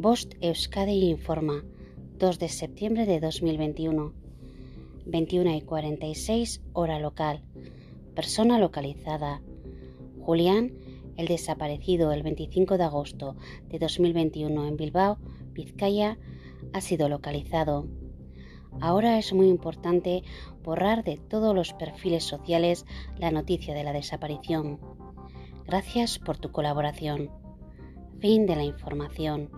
Bost Euskadi informa 2 de septiembre de 2021 21 y 46 hora local persona localizada Julián el desaparecido el 25 de agosto de 2021 en Bilbao, Vizcaya, ha sido localizado. Ahora es muy importante borrar de todos los perfiles sociales la noticia de la desaparición. Gracias por tu colaboración. Fin de la información.